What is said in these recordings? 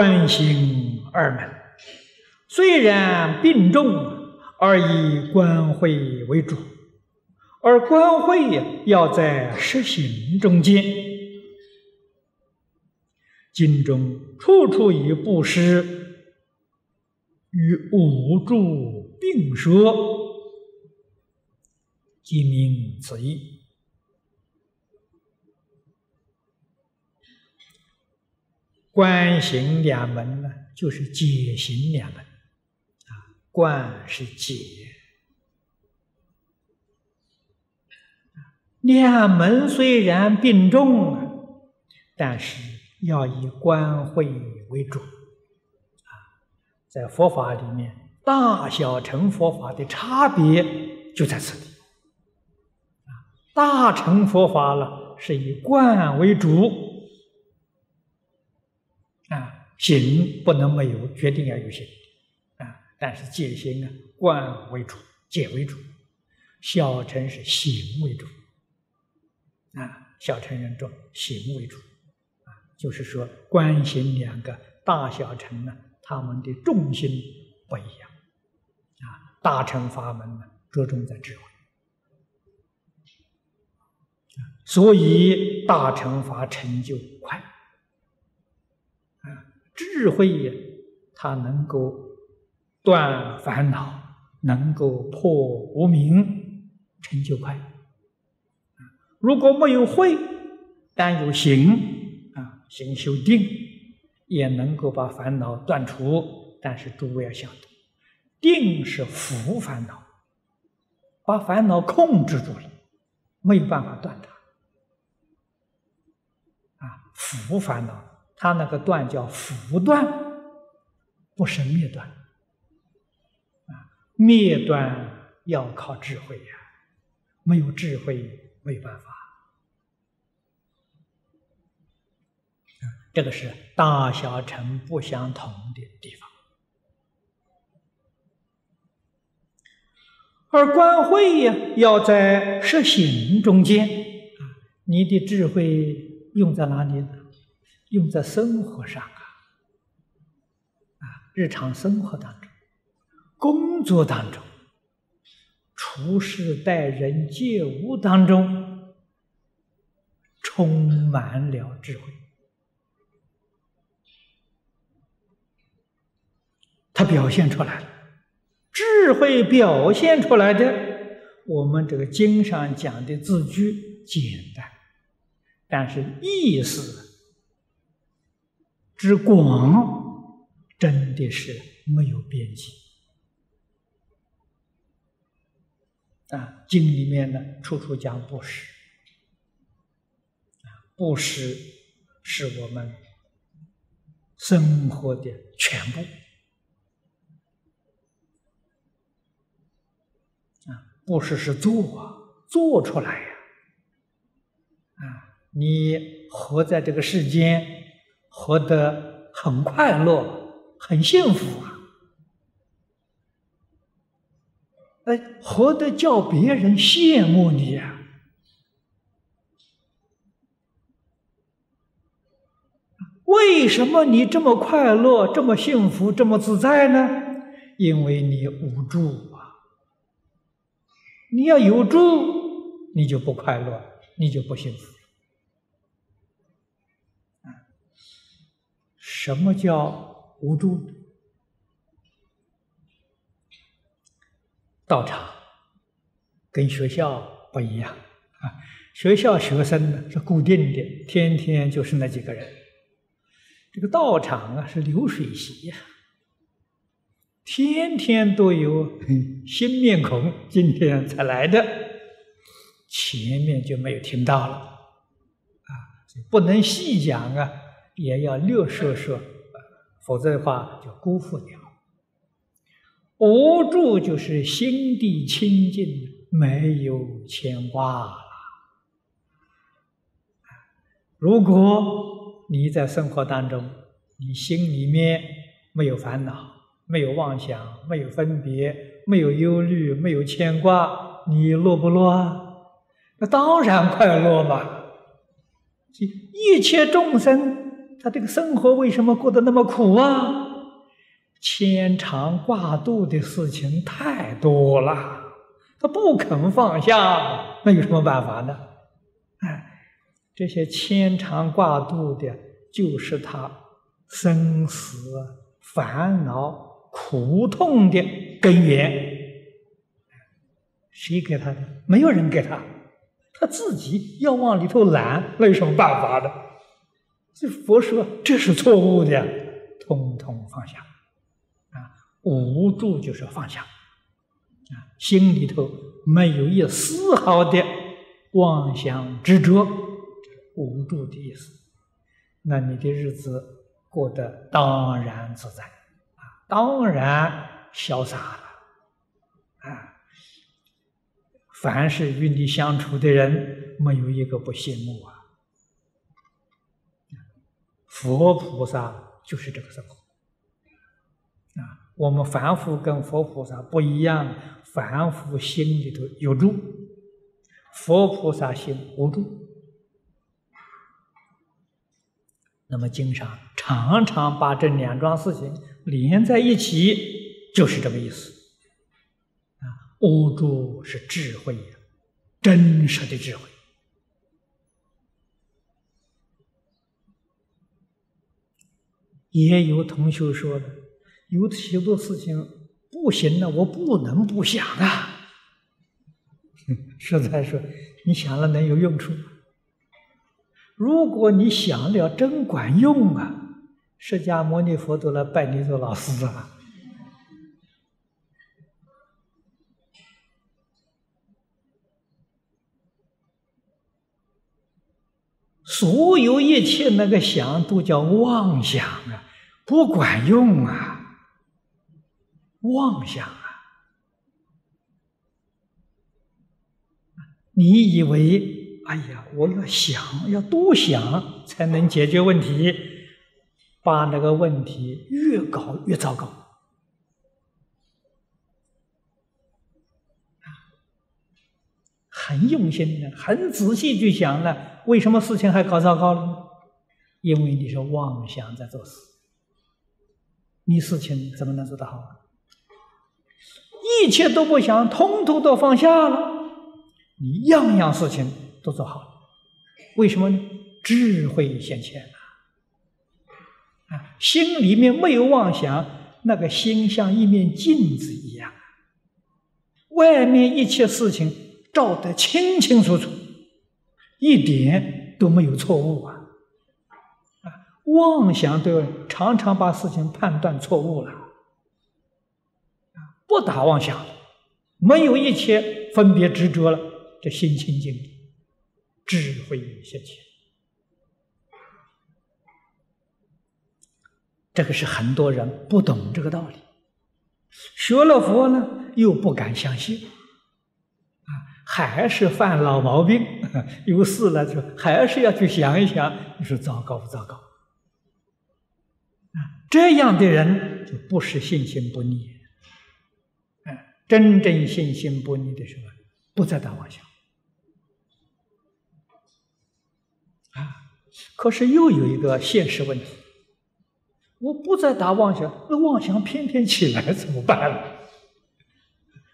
观行二门，虽然病重，而以观会为主，而观会要在实行中间。经中处处以布施与无助并说，即明此意。观行两门呢，就是解行两门，啊，观是解，两门虽然并重，但是要以观会为主，啊，在佛法里面，大小乘佛法的差别就在此地，啊，大乘佛法了是以观为主。行不能没有，决定要有行啊！但是戒行啊，观为主，戒为主；小乘是行为主啊，小乘人众行为主啊，就是说观行两个大小乘呢，他们的重心不一样啊。大乘法门呢，着重在智慧所以大乘法成就快。智慧也，它能够断烦恼，能够破无明，成就快。如果没有慧，但有行啊，行修定，也能够把烦恼断除。但是诸位要晓得，定是伏烦恼，把烦恼控制住了，没有办法断它。啊，伏烦恼。他那个断叫伏断，不是灭断。啊，灭断要靠智慧呀，没有智慧没办法。这个是大小乘不相同的地方。而观慧呀，要在实行中间，你的智慧用在哪里呢？用在生活上啊，啊，日常生活当中、工作当中、处事待人接物当中，充满了智慧。它表现出来了，智慧表现出来的，我们这个经上讲的字句简单，但是意思。之广，真的是没有边际啊！经里面呢，处处讲布施啊，布施是我们生活的全部啊，布施是做啊，做出来呀啊！你活在这个世间。活得很快乐，很幸福啊！哎，活得叫别人羡慕你呀！为什么你这么快乐、这么幸福、这么自在呢？因为你无助啊！你要有助，你就不快乐，你就不幸福。什么叫无助？道场跟学校不一样啊！学校学生呢是固定的，天天就是那几个人。这个道场啊是流水席呀，天天都有新面孔，今天才来的，前面就没有听到了啊！不能细讲啊。也要略说说，否则的话就辜负掉。无助就是心地清净，没有牵挂了。如果你在生活当中，你心里面没有烦恼，没有妄想，没有分别，没有忧虑，没有牵挂，你乐不乐啊？那当然快乐嘛！一切众生。他这个生活为什么过得那么苦啊？牵肠挂肚的事情太多了，他不肯放下，那有什么办法呢？哎，这些牵肠挂肚的，就是他生死烦恼苦痛的根源。谁给他的？没有人给他，他自己要往里头揽，那有什么办法的？这佛说这是错误的，通通放下。啊无助就是放下，啊，心里头没有一丝毫的妄想执着，无助的意思。那你的日子过得当然自在，啊，当然潇洒了，啊，凡是与你相处的人，没有一个不羡慕啊。佛菩萨就是这个生活，啊。我们凡夫跟佛菩萨不一样，凡夫心里头有住，佛菩萨心无住。那么经常常常把这两桩事情连在一起，就是这个意思。啊，无住是智慧呀，真实的智慧。也有同学说的。有许多事情不行了，我不能不想啊！实在说，你想了能有用处吗？如果你想了真管用啊，释迦牟尼佛都来拜你做老师啊！所有一切那个想都叫妄想啊，不管用啊！妄想啊！你以为，哎呀，我要想，要多想才能解决问题，把那个问题越搞越糟糕。很用心的，很仔细去想了，为什么事情还搞糟糕了呢？因为你是妄想在做事，你事情怎么能做得好？一切都不想，通通都放下了，你样样事情都做好了，为什么呢？智慧显现了，啊，心里面没有妄想，那个心像一面镜子一样，外面一切事情照得清清楚楚，一点都没有错误啊，啊，妄想都常常把事情判断错误了。不打妄想，没有一切分别执着了，这心清净，智慧现前。这个是很多人不懂这个道理，学了佛呢又不敢相信，还是犯老毛病，有事了就还是要去想一想，你说糟糕不糟糕？啊，这样的人就不是信心不逆。真正信心不逆的时候，不再打妄想啊。可是又有一个现实问题：我不再打妄想，那妄想偏偏起来怎么办呢？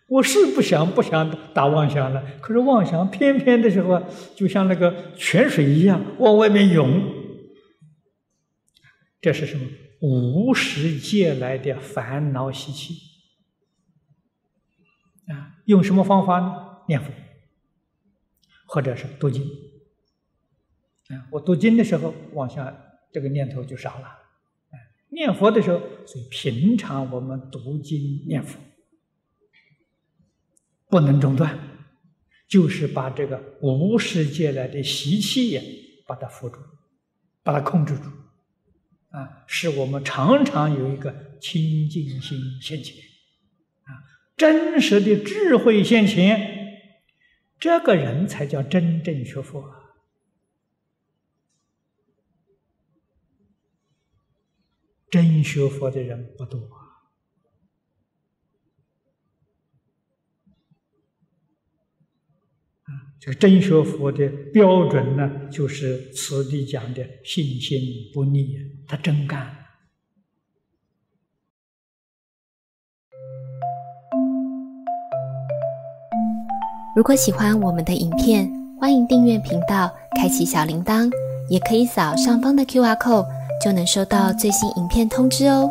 我是不想不想打妄想了，可是妄想偏偏的时候，就像那个泉水一样往外面涌。这是什么？无始借来的烦恼习气。啊，用什么方法呢？念佛，或者是读经。啊，我读经的时候，往下这个念头就少了。念佛的时候，所以平常我们读经念佛不能中断，就是把这个无世界来的习气呀，把它扶住，把它控制住。啊，使我们常常有一个清净心现前。啊真实的智慧现前，这个人才叫真正学佛。真学佛的人不多这个真学佛的标准呢，就是此地讲的信心不逆，他真干。如果喜欢我们的影片，欢迎订阅频道，开启小铃铛，也可以扫上方的 Q R code，就能收到最新影片通知哦。